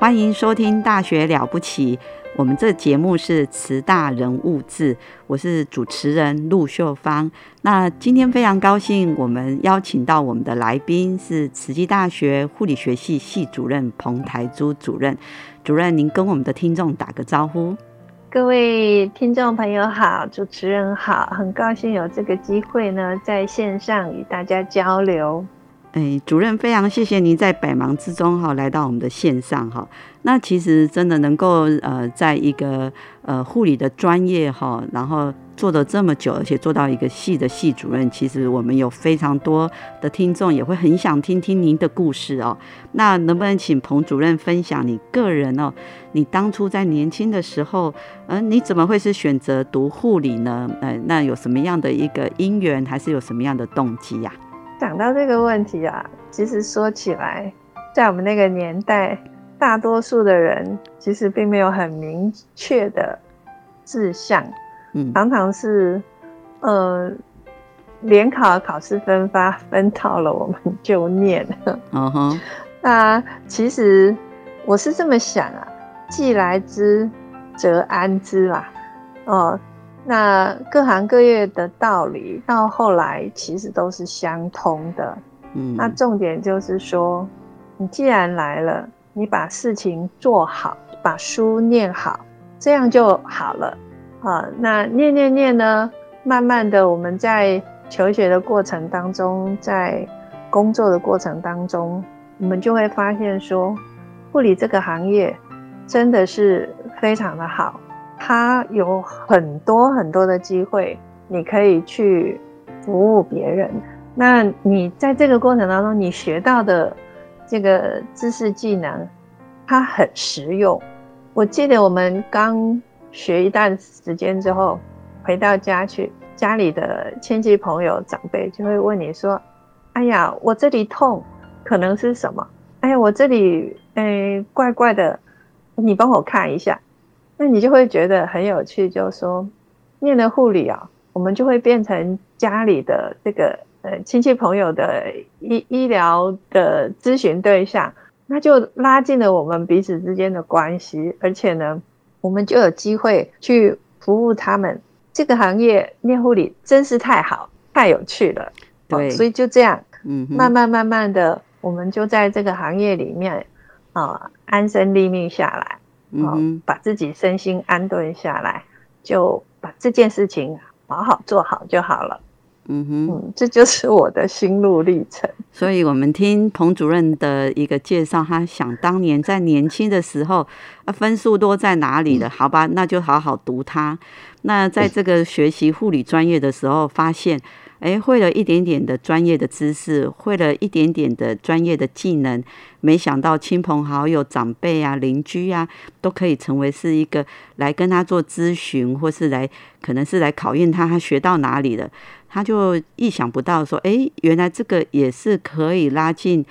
欢迎收听《大学了不起》，我们这节目是慈大人物志，我是主持人陆秀芳。那今天非常高兴，我们邀请到我们的来宾是慈济大学护理学系系主任彭台珠主任。主任，您跟我们的听众打个招呼。各位听众朋友好，主持人好，很高兴有这个机会呢，在线上与大家交流。哎，主任，非常谢谢您在百忙之中哈来到我们的线上哈。那其实真的能够呃，在一个呃护理的专业哈，然后做的这么久，而且做到一个系的系主任，其实我们有非常多的听众也会很想听听您的故事哦。那能不能请彭主任分享你个人哦？你当初在年轻的时候，嗯，你怎么会是选择读护理呢？呃，那有什么样的一个因缘，还是有什么样的动机呀？讲到这个问题啊，其实说起来，在我们那个年代，大多数的人其实并没有很明确的志向，嗯，常常是，呃，联考考试分发分到了，我们 就念，嗯哼。那其实我是这么想啊，既来之，则安之啦，哦。那各行各业的道理到后来其实都是相通的，嗯，那重点就是说，你既然来了，你把事情做好，把书念好，这样就好了，啊，那念念念呢，慢慢的我们在求学的过程当中，在工作的过程当中，我们就会发现说，护理这个行业真的是非常的好。他有很多很多的机会，你可以去服务别人。那你在这个过程当中，你学到的这个知识技能，它很实用。我记得我们刚学一段时间之后，回到家去，家里的亲戚朋友长辈就会问你说：“哎呀，我这里痛，可能是什么？哎呀，我这里哎怪怪的，你帮我看一下。”那你就会觉得很有趣，就是说，念了护理啊，我们就会变成家里的这个呃亲戚朋友的医医疗的咨询对象，那就拉近了我们彼此之间的关系，而且呢，我们就有机会去服务他们。这个行业念护理真是太好，太有趣了。对，所以就这样，嗯，慢慢慢慢的，我们就在这个行业里面啊安身立命下来。嗯，把自己身心安顿下来，就把这件事情好好做好就好了。嗯哼，这就是我的心路历程。所以，我们听彭主任的一个介绍，他想当年在年轻的时候，分数多在哪里了？好吧，那就好好读它。那在这个学习护理专业的时候，发现。哎，会了一点点的专业的知识，会了一点点的专业的技能，没想到亲朋好友、长辈啊、邻居啊，都可以成为是一个来跟他做咨询，或是来可能是来考验他，他学到哪里了，他就意想不到说，哎，原来这个也是可以拉近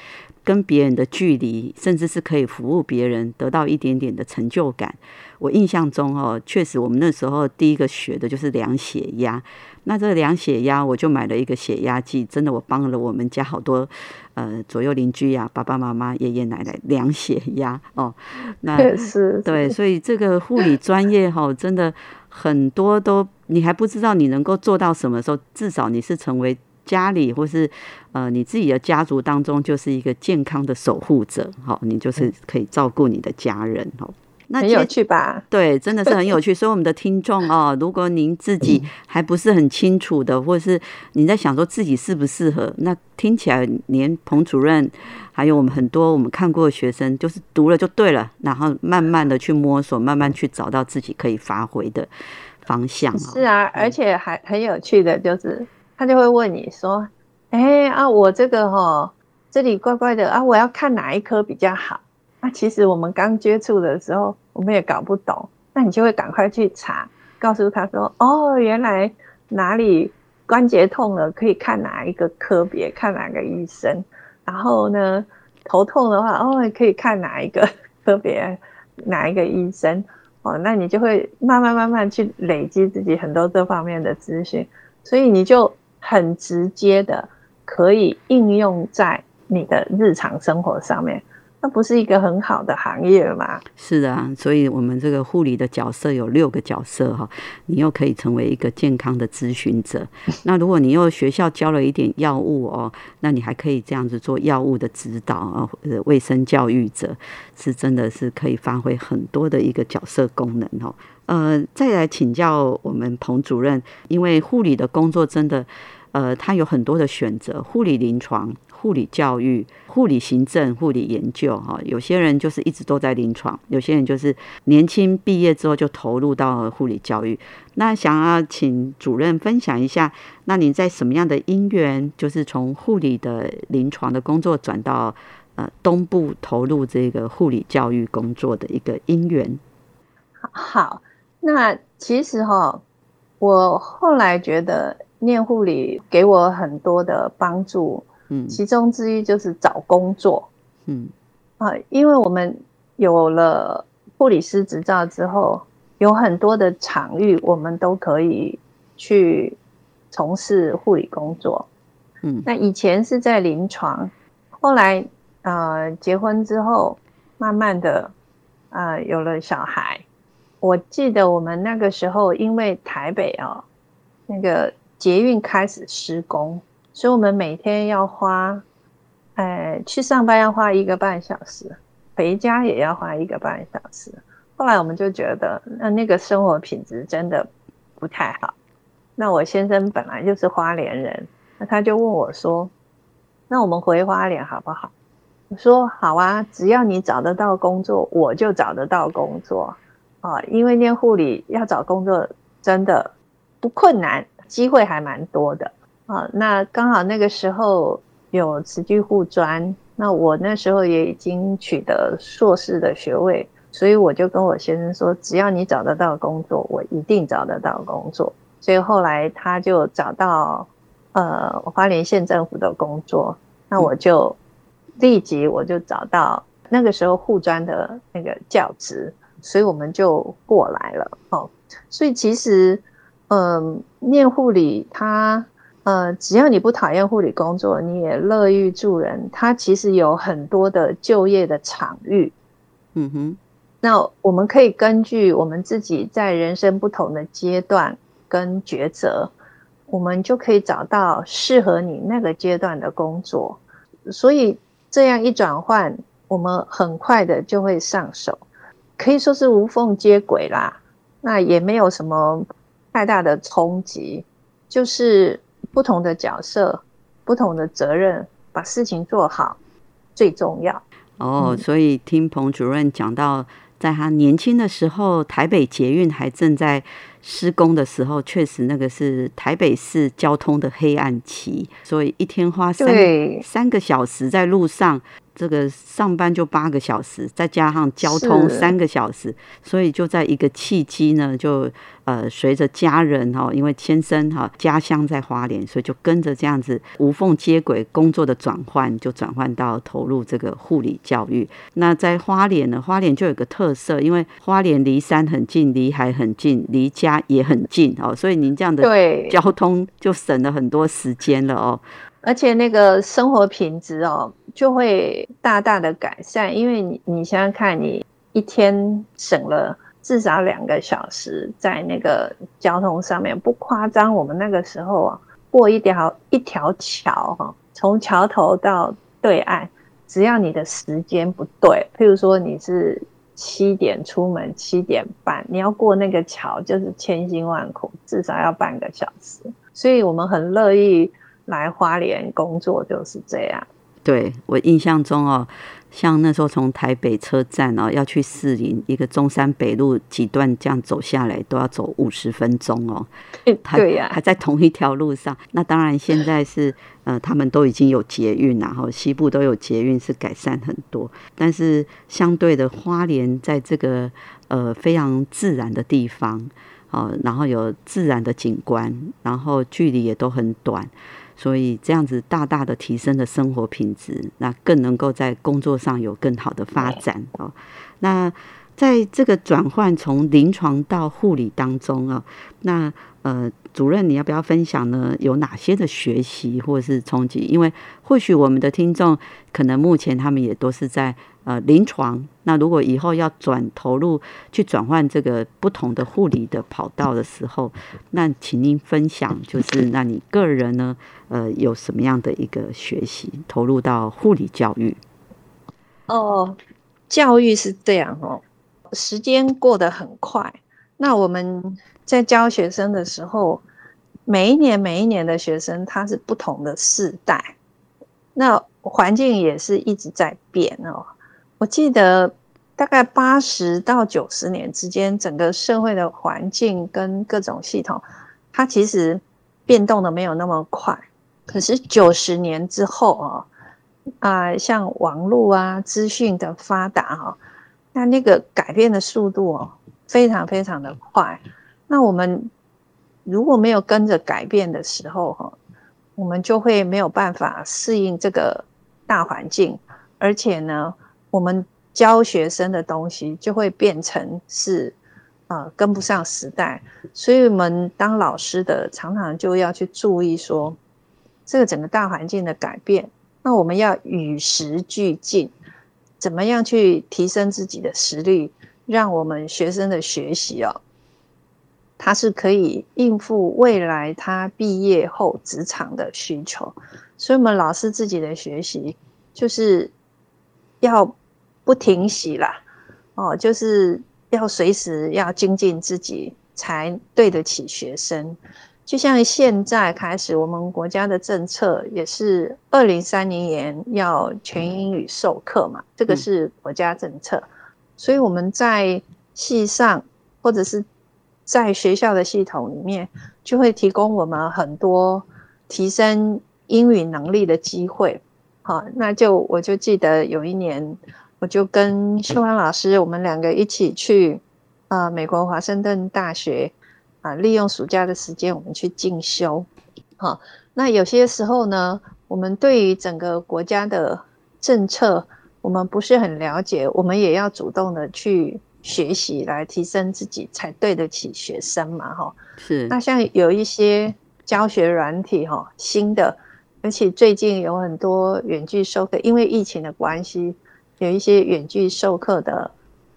跟别人的距离，甚至是可以服务别人，得到一点点的成就感。我印象中哦，确实我们那时候第一个学的就是量血压。那这个量血压，我就买了一个血压计，真的我帮了我们家好多呃左右邻居呀、爸爸妈妈、爷爷奶奶量血压哦。那是对，所以这个护理专业哈，真的很多都你还不知道你能够做到什么时候，至少你是成为家里或是呃你自己的家族当中就是一个健康的守护者，好，你就是可以照顾你的家人哦。那很有趣吧？对，真的是很有趣。所以我们的听众哦，如果您自己还不是很清楚的，或者是你在想说自己适不适合，那听起来连彭主任还有我们很多我们看过的学生，就是读了就对了，然后慢慢的去摸索，慢慢去找到自己可以发挥的方向。是啊，而且还很有趣的就是，他就会问你说：“哎啊，我这个哈。”这里怪怪的啊！我要看哪一科比较好？那其实我们刚接触的时候，我们也搞不懂。那你就会赶快去查，告诉他说：“哦，原来哪里关节痛了，可以看哪一个科别，看哪个医生。然后呢，头痛的话，哦，可以看哪一个 科别，哪一个医生。哦，那你就会慢慢慢慢去累积自己很多这方面的资讯，所以你就很直接的可以应用在。你的日常生活上面，那不是一个很好的行业吗？是的，所以我们这个护理的角色有六个角色哈，你又可以成为一个健康的咨询者。那如果你又学校教了一点药物哦，那你还可以这样子做药物的指导啊，卫生教育者是真的是可以发挥很多的一个角色功能哦。呃，再来请教我们彭主任，因为护理的工作真的，呃，他有很多的选择，护理临床。护理教育、护理行政、护理研究，哈，有些人就是一直都在临床，有些人就是年轻毕业之后就投入到护理教育。那想要请主任分享一下，那你在什么样的因缘，就是从护理的临床的工作转到呃东部投入这个护理教育工作的一个因缘？好，那其实哈，我后来觉得念护理给我很多的帮助。嗯，其中之一就是找工作。嗯，啊，因为我们有了护理师执照之后，有很多的场域，我们都可以去从事护理工作。嗯，那以前是在临床，后来呃结婚之后，慢慢的呃有了小孩。我记得我们那个时候，因为台北啊，那个捷运开始施工。所以，我们每天要花，哎，去上班要花一个半小时，回家也要花一个半小时。后来，我们就觉得，那那个生活品质真的不太好。那我先生本来就是花莲人，那他就问我说：“那我们回花莲好不好？”我说：“好啊，只要你找得到工作，我就找得到工作啊。因为念护理要找工作真的不困难，机会还蛮多的。”啊，那刚好那个时候有慈济护专，那我那时候也已经取得硕士的学位，所以我就跟我先生说，只要你找得到工作，我一定找得到工作。所以后来他就找到呃花莲县政府的工作，那我就立即我就找到那个时候护专的那个教职，所以我们就过来了。哦，所以其实嗯，念护理它。呃，只要你不讨厌护理工作，你也乐于助人，它其实有很多的就业的场域。嗯哼，那我们可以根据我们自己在人生不同的阶段跟抉择，我们就可以找到适合你那个阶段的工作。所以这样一转换，我们很快的就会上手，可以说是无缝接轨啦。那也没有什么太大的冲击，就是。不同的角色，不同的责任，把事情做好最重要。哦，所以听彭主任讲到，在他年轻的时候，台北捷运还正在施工的时候，确实那个是台北市交通的黑暗期，所以一天花三三个小时在路上。这个上班就八个小时，再加上交通三个小时，所以就在一个契机呢，就呃随着家人哈，因为先生哈家乡在花莲，所以就跟着这样子无缝接轨工作的转换，就转换到投入这个护理教育。那在花莲呢，花莲就有个特色，因为花莲离山很近，离海很近，离家也很近哦，所以您这样的交通就省了很多时间了哦。而且那个生活品质哦，就会大大的改善，因为你你想想看，你一天省了至少两个小时在那个交通上面，不夸张。我们那个时候啊，过一条一条桥哈，从桥头到对岸，只要你的时间不对，譬如说你是七点出门，七点半你要过那个桥，就是千辛万苦，至少要半个小时。所以我们很乐意来花莲工作，就是这样。对我印象中哦，像那时候从台北车站哦要去士林一个中山北路几段这样走下来，都要走五十分钟哦。对呀，还在同一条路上。那当然现在是呃，他们都已经有捷运，然后西部都有捷运，是改善很多。但是相对的，花莲在这个呃非常自然的地方哦，然后有自然的景观，然后距离也都很短。所以这样子大大的提升了生活品质，那更能够在工作上有更好的发展哦。那在这个转换从临床到护理当中啊，那呃主任你要不要分享呢？有哪些的学习或是冲击？因为或许我们的听众可能目前他们也都是在。呃，临床那如果以后要转投入去转换这个不同的护理的跑道的时候，那请您分享，就是那你个人呢，呃，有什么样的一个学习投入到护理教育？哦，教育是这样哦，时间过得很快。那我们在教学生的时候，每一年每一年的学生他是不同的世代，那环境也是一直在变哦。我记得大概八十到九十年之间，整个社会的环境跟各种系统，它其实变动的没有那么快。可是九十年之后啊，啊，像网络啊、资讯的发达哈，那那个改变的速度哦，非常非常的快。那我们如果没有跟着改变的时候哈，我们就会没有办法适应这个大环境，而且呢。我们教学生的东西就会变成是，呃，跟不上时代，所以我们当老师的常常就要去注意说，这个整个大环境的改变，那我们要与时俱进，怎么样去提升自己的实力，让我们学生的学习哦，他是可以应付未来他毕业后职场的需求，所以我们老师自己的学习就是要。不停息啦，哦，就是要随时要精进自己，才对得起学生。就像现在开始，我们国家的政策也是二零三零年要全英语授课嘛，这个是国家政策。所以我们在系上或者是在学校的系统里面，就会提供我们很多提升英语能力的机会。好，那就我就记得有一年。我就跟秀安老师，我们两个一起去，呃，美国华盛顿大学，啊，利用暑假的时间，我们去进修。好，那有些时候呢，我们对于整个国家的政策，我们不是很了解，我们也要主动的去学习，来提升自己，才对得起学生嘛，哈。是。那像有一些教学软体，哈，新的，而且最近有很多远距授课，因为疫情的关系。有一些远距授课的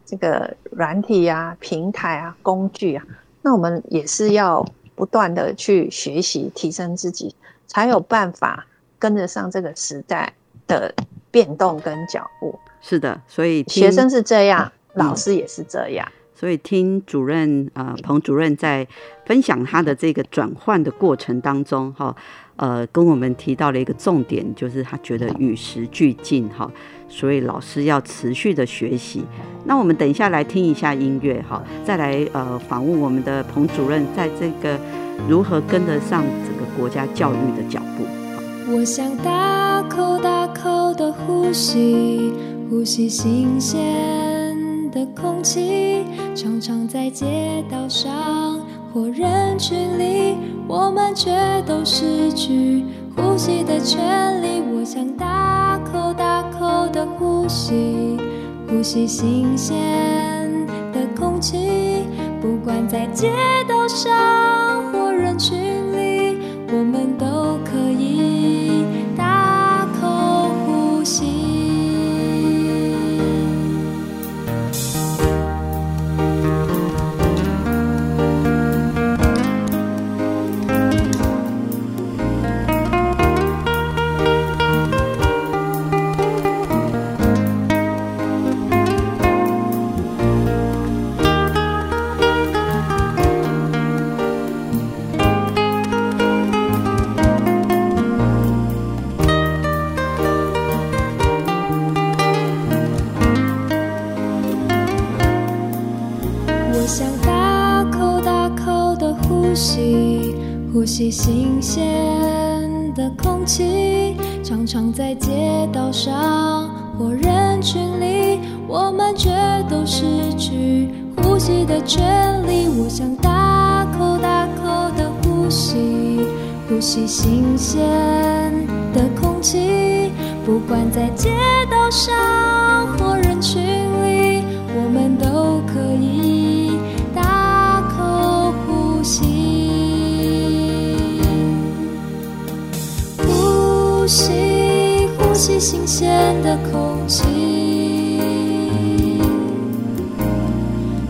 这个软体啊、平台啊、工具啊，那我们也是要不断的去学习、提升自己，才有办法跟得上这个时代的变动跟脚步。是的，所以学生是这样，老师也是这样。所以听主任呃彭主任在分享他的这个转换的过程当中，哈，呃，跟我们提到了一个重点，就是他觉得与时俱进，哈。所以老师要持续的学习。那我们等一下来听一下音乐哈，再来呃访问我们的彭主任，在这个如何跟得上整个国家教育的脚步。我想大口大口的呼吸，呼吸新鲜的空气，常常在街道上或人群里，我们却都失去呼吸的权利。我想大口大口的呼吸，呼吸新鲜的空气。不管在街道上或人群里，我们都街道上或人群里，我们都可以大口呼吸，呼吸，呼吸新鲜的空气，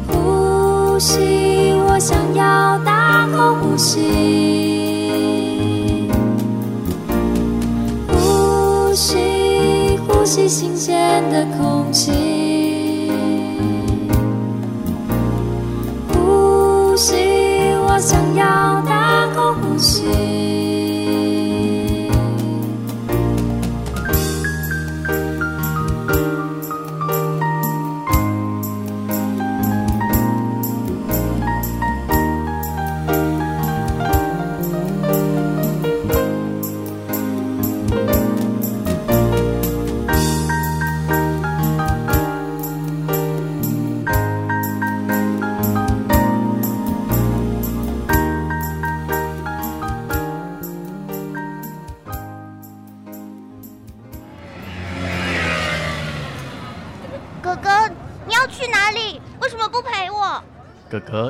呼吸，我想要大口呼吸。吸新鲜的空气，呼吸，我想要大口呼吸。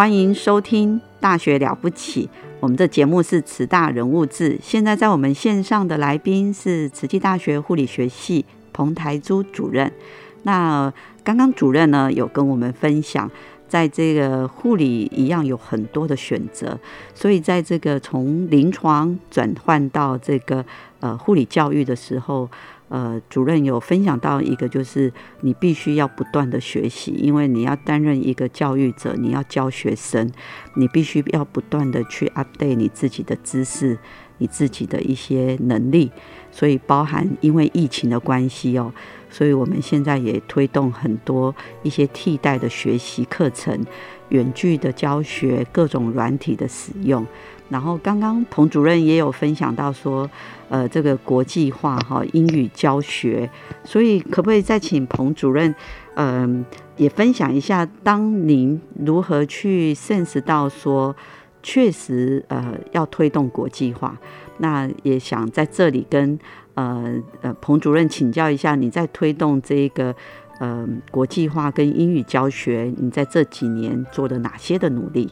欢迎收听。大学了不起！我们的节目是慈大人物志。现在在我们线上的来宾是慈济大学护理学系彭台珠主任。那刚刚主任呢有跟我们分享，在这个护理一样有很多的选择，所以在这个从临床转换到这个呃护理教育的时候。呃，主任有分享到一个，就是你必须要不断的学习，因为你要担任一个教育者，你要教学生，你必须要不断的去 update 你自己的知识，你自己的一些能力。所以包含因为疫情的关系哦，所以我们现在也推动很多一些替代的学习课程，远距的教学，各种软体的使用。然后刚刚彭主任也有分享到说，呃，这个国际化哈英语教学，所以可不可以再请彭主任，嗯，也分享一下，当您如何去 sense 到说，确实呃要推动国际化，那也想在这里跟呃呃彭主任请教一下，你在推动这个呃国际化跟英语教学，你在这几年做了哪些的努力？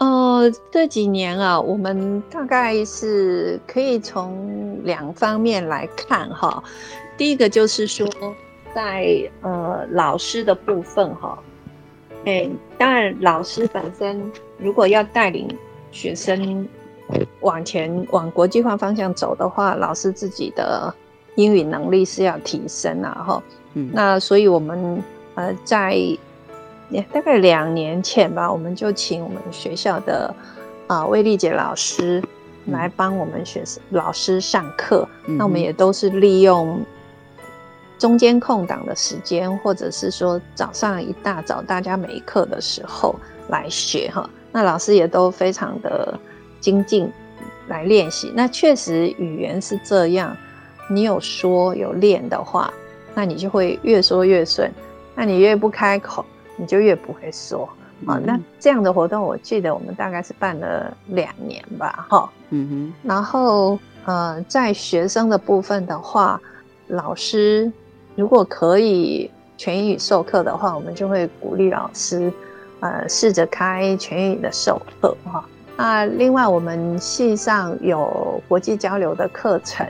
呃，这几年啊，我们大概是可以从两方面来看哈。第一个就是说，在呃老师的部分哈，哎，当然老师本身如果要带领学生往前往国际化方向走的话，老师自己的英语能力是要提升啊哈。嗯，那所以我们呃在。大概两年前吧，我们就请我们学校的啊魏丽姐老师来帮我们学生老师上课。那我们也都是利用中间空档的时间，或者是说早上一大早大家没课的时候来学哈。那老师也都非常的精进来练习。那确实语言是这样，你有说有练的话，那你就会越说越顺。那你越不开口。你就越不会说啊。那这样的活动，我记得我们大概是办了两年吧，哈。嗯哼。然后呃，在学生的部分的话，老师如果可以全英语授课的话，我们就会鼓励老师呃试着开全英语的授课哈。那另外我们系上有国际交流的课程，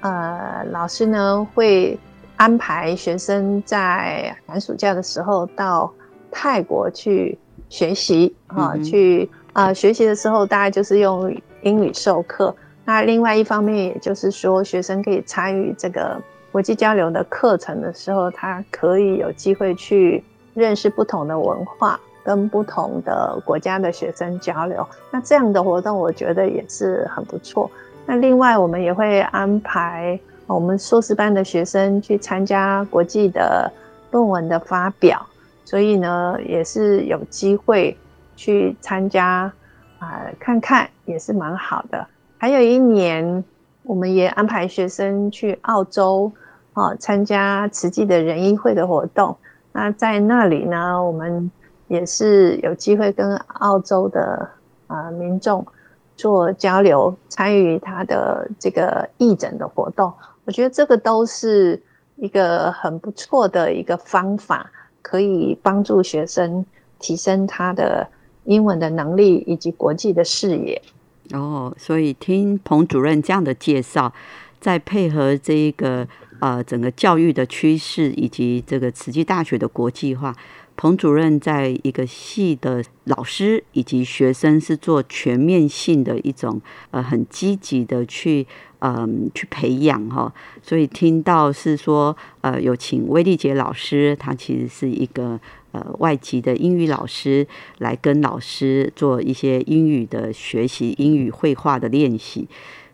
呃，老师呢会安排学生在寒暑假的时候到。泰国去学习啊，去啊，学习的时候大概就是用英语授课。那另外一方面，也就是说，学生可以参与这个国际交流的课程的时候，他可以有机会去认识不同的文化，跟不同的国家的学生交流。那这样的活动，我觉得也是很不错。那另外，我们也会安排我们硕士班的学生去参加国际的论文的发表，所以呢，也是有机会去参加啊，看看也是蛮好的。还有一年，我们也安排学生去澳洲啊，参加慈济的仁义会的活动。那在那里呢，我们也是有机会跟澳洲的啊民众做交流，参与他的这个义诊的活动。我觉得这个都是一个很不错的一个方法，可以帮助学生提升他的英文的能力以及国际的视野。哦，所以听彭主任这样的介绍，再配合这一个呃整个教育的趋势以及这个慈济大学的国际化，彭主任在一个系的老师以及学生是做全面性的一种呃很积极的去嗯去培养哈，所以听到是说呃有请威利杰老师，他其实是一个。呃，外籍的英语老师来跟老师做一些英语的学习、英语绘画的练习，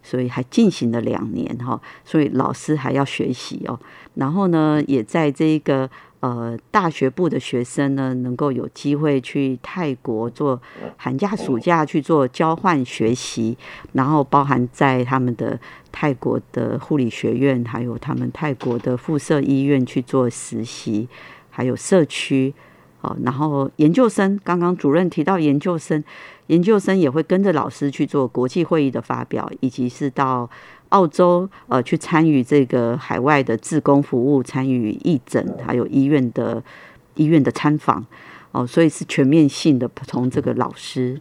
所以还进行了两年哈。所以老师还要学习哦。然后呢，也在这个呃大学部的学生呢，能够有机会去泰国做寒假、暑假去做交换学习，然后包含在他们的泰国的护理学院，还有他们泰国的附设医院去做实习，还有社区。哦，然后研究生，刚刚主任提到研究生，研究生也会跟着老师去做国际会议的发表，以及是到澳洲呃去参与这个海外的志工服务，参与义诊，还有医院的医院的参访。哦，所以是全面性的，从这个老师、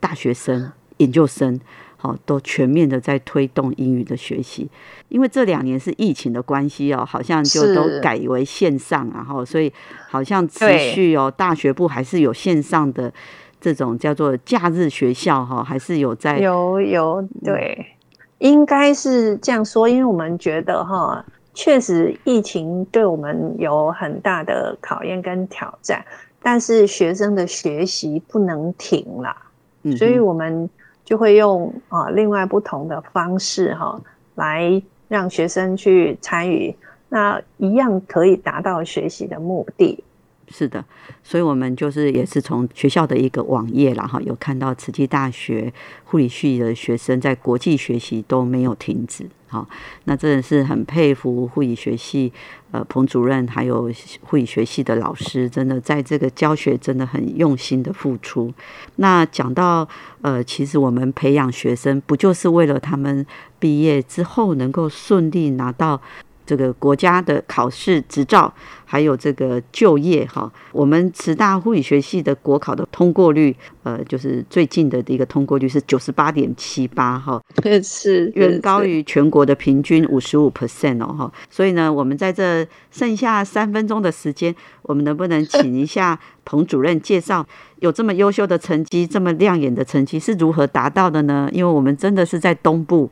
大学生、研究生。好，都全面的在推动英语的学习，因为这两年是疫情的关系哦，好像就都改为线上，然后所以好像持续哦，大学部还是有线上的这种叫做假日学校哈，还是有在有有对，应该是这样说，因为我们觉得哈，确实疫情对我们有很大的考验跟挑战，但是学生的学习不能停了，所以我们。就会用啊另外不同的方式哈，来让学生去参与，那一样可以达到学习的目的。是的，所以我们就是也是从学校的一个网页然后有看到慈济大学护理系的学生在国际学习都没有停止。好，那真的是很佩服护理学系呃彭主任还有护理学系的老师，真的在这个教学真的很用心的付出。那讲到呃，其实我们培养学生不就是为了他们毕业之后能够顺利拿到。这个国家的考试执照，还有这个就业哈，我们慈大护理学系的国考的通过率，呃，就是最近的一个通过率是九十八点七八哈，是远高于全国的平均五十五 percent 哦哈。所以呢，我们在这剩下三分钟的时间，我们能不能请一下彭主任介绍，有这么优秀的成绩，这么亮眼的成绩是如何达到的呢？因为我们真的是在东部。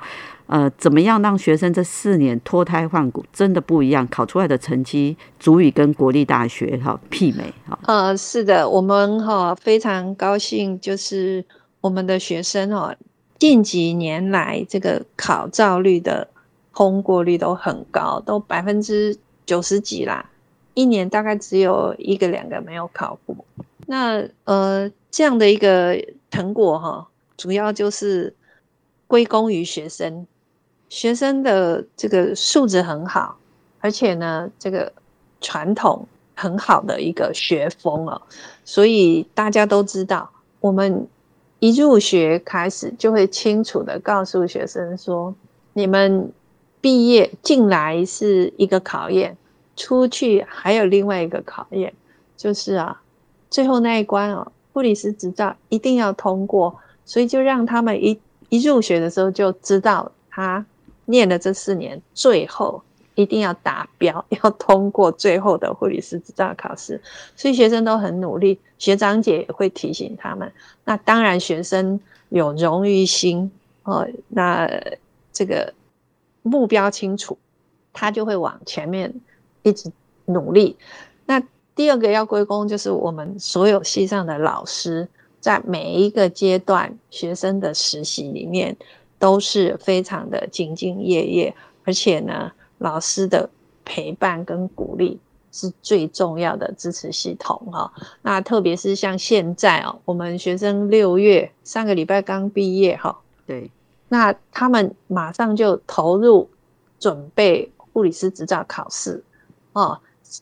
呃，怎么样让学生这四年脱胎换骨，真的不一样，考出来的成绩足以跟国立大学哈媲美哈。呃，是的，我们哈非常高兴，就是我们的学生哈近几年来这个考照率的通过率都很高，都百分之九十几啦，一年大概只有一个两个没有考过。那呃这样的一个成果哈，主要就是归功于学生。学生的这个素质很好，而且呢，这个传统很好的一个学风哦，所以大家都知道，我们一入学开始就会清楚的告诉学生说，你们毕业进来是一个考验，出去还有另外一个考验，就是啊，最后那一关哦，护理师执照一定要通过，所以就让他们一一入学的时候就知道他。念了这四年，最后一定要达标，要通过最后的护理师执照考试。所以学生都很努力，学长姐也会提醒他们。那当然，学生有荣誉心哦，那这个目标清楚，他就会往前面一直努力。那第二个要归功，就是我们所有系上的老师，在每一个阶段学生的实习里面，都是非常的兢兢业业，而且呢，老师的陪伴跟鼓励是最重要的支持系统哈。那特别是像现在哦，我们学生六月上个礼拜刚毕业哈，对，那他们马上就投入准备护理师执照考试哦，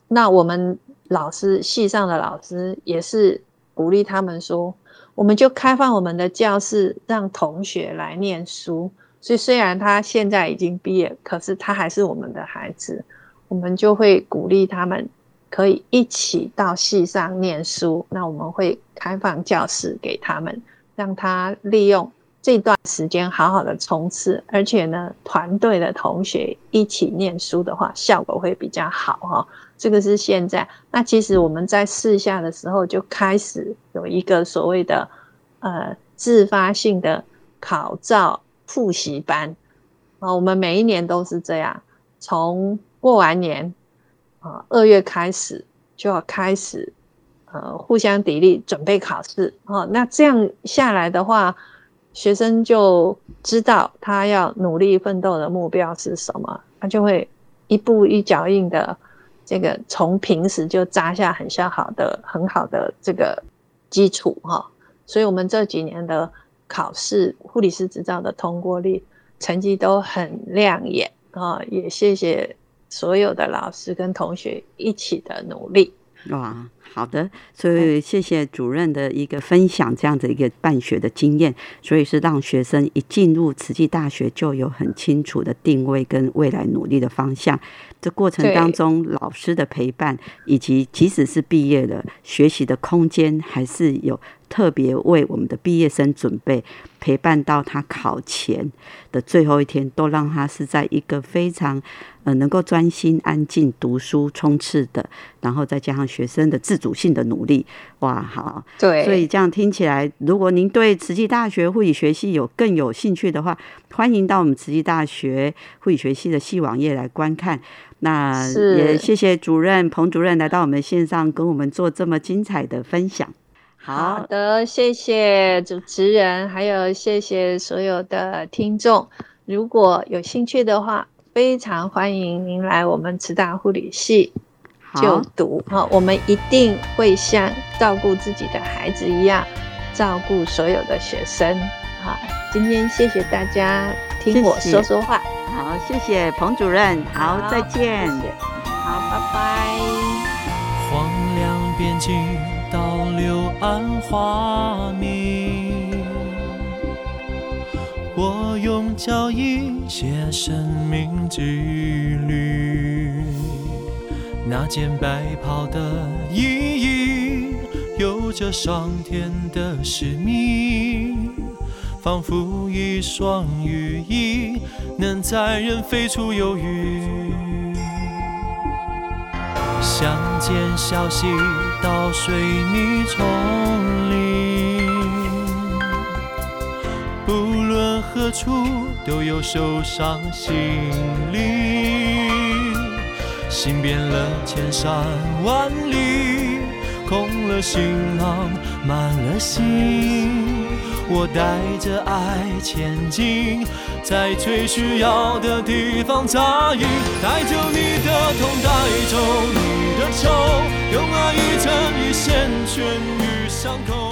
那我们。老师系上的老师也是鼓励他们说，我们就开放我们的教室，让同学来念书。所以虽然他现在已经毕业，可是他还是我们的孩子，我们就会鼓励他们可以一起到系上念书。那我们会开放教室给他们，让他利用这段时间好好的冲刺。而且呢，团队的同学一起念书的话，效果会比较好哈。这个是现在，那其实我们在试下的时候就开始有一个所谓的呃自发性的考照复习班啊，我们每一年都是这样，从过完年啊二月开始就要开始呃互相砥砺准备考试啊，那这样下来的话，学生就知道他要努力奋斗的目标是什么，他就会一步一脚印的。这个从平时就扎下很像好的很好的这个基础哈，所以我们这几年的考试护理师执照的通过率成绩都很亮眼啊，也谢谢所有的老师跟同学一起的努力。哇，好的，所以谢谢主任的一个分享，这样的一个办学的经验，所以是让学生一进入慈济大学就有很清楚的定位跟未来努力的方向。这过程当中，老师的陪伴，以及即使是毕业了，学习的空间还是有特别为我们的毕业生准备，陪伴到他考前的最后一天，都让他是在一个非常呃能够专心安静读书冲刺的，然后再加上学生的自主性的努力，哇，好，对，所以这样听起来，如果您对慈济大学护理学系有更有兴趣的话，欢迎到我们慈济大学护理学系的系网页来观看。那也谢谢主任彭主任来到我们线上跟我们做这么精彩的分享。好的，谢谢主持人，还有谢谢所有的听众。如果有兴趣的话，非常欢迎您来我们慈大护理系就读哈。我们一定会像照顾自己的孩子一样照顾所有的学生。好，今天谢谢大家听我说说话。好，谢谢彭主任。好，再见。好，拜拜。荒凉边境，倒流暗花明。我用脚印写生命之旅。那件白袍的意义，有着上天的使命。仿佛一双羽翼，能载人飞出忧郁。乡间小溪，到水泥丛林，不论何处都有受伤心灵。行遍了千山万里，空了行囊，满了心。我带着爱前进，在最需要的地方扎营，带走你的痛，带走你的愁，用爱一针一线痊愈伤口。